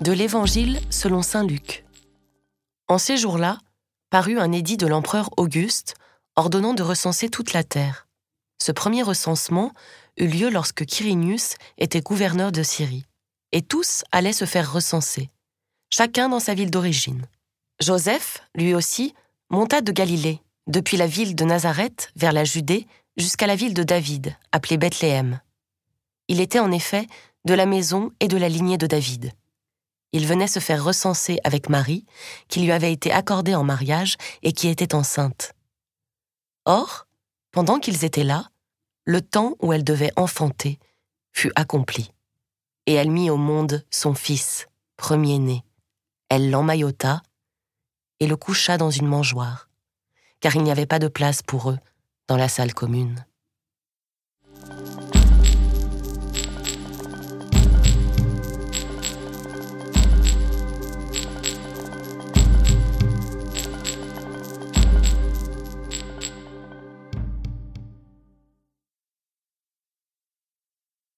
De l'Évangile selon Saint Luc. En ces jours-là, parut un édit de l'empereur Auguste ordonnant de recenser toute la terre. Ce premier recensement eut lieu lorsque Quirinius était gouverneur de Syrie, et tous allaient se faire recenser, chacun dans sa ville d'origine. Joseph, lui aussi, monta de Galilée, depuis la ville de Nazareth vers la Judée jusqu'à la ville de David, appelée Bethléem. Il était en effet de la maison et de la lignée de David. Il venait se faire recenser avec Marie, qui lui avait été accordée en mariage et qui était enceinte. Or, pendant qu'ils étaient là, le temps où elle devait enfanter fut accompli, et elle mit au monde son fils, premier-né. Elle l'emmaillota et le coucha dans une mangeoire, car il n'y avait pas de place pour eux dans la salle commune.